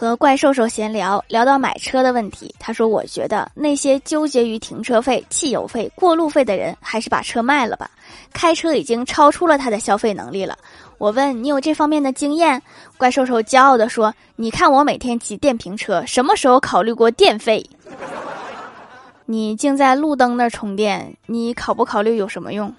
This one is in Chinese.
和怪兽兽闲聊聊到买车的问题。他说我觉得那些纠结于停车费汽油费过路费的人还是把车卖了吧。开车已经超出了他的消费能力了。我问你有这方面的经验？怪兽兽骄傲地说你看我每天骑电瓶车什么时候考虑过电费？你竟在路灯那儿充电你考不考虑有什么用？